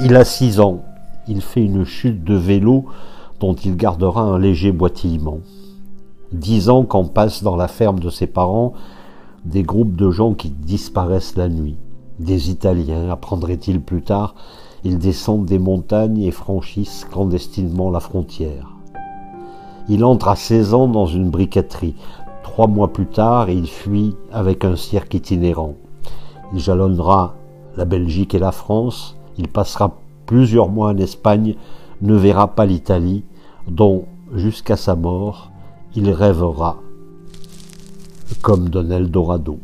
Il a six ans. Il fait une chute de vélo dont il gardera un léger boitillement. Dix ans qu'en passe dans la ferme de ses parents des groupes de gens qui disparaissent la nuit. Des Italiens, apprendrait-il plus tard, ils descendent des montagnes et franchissent clandestinement la frontière. Il entre à 16 ans dans une briqueterie. Trois mois plus tard, il fuit avec un cirque itinérant. Il jalonnera la Belgique et la France. Il passera plusieurs mois en Espagne, ne verra pas l'Italie, dont, jusqu'à sa mort, il rêvera comme d'un Eldorado.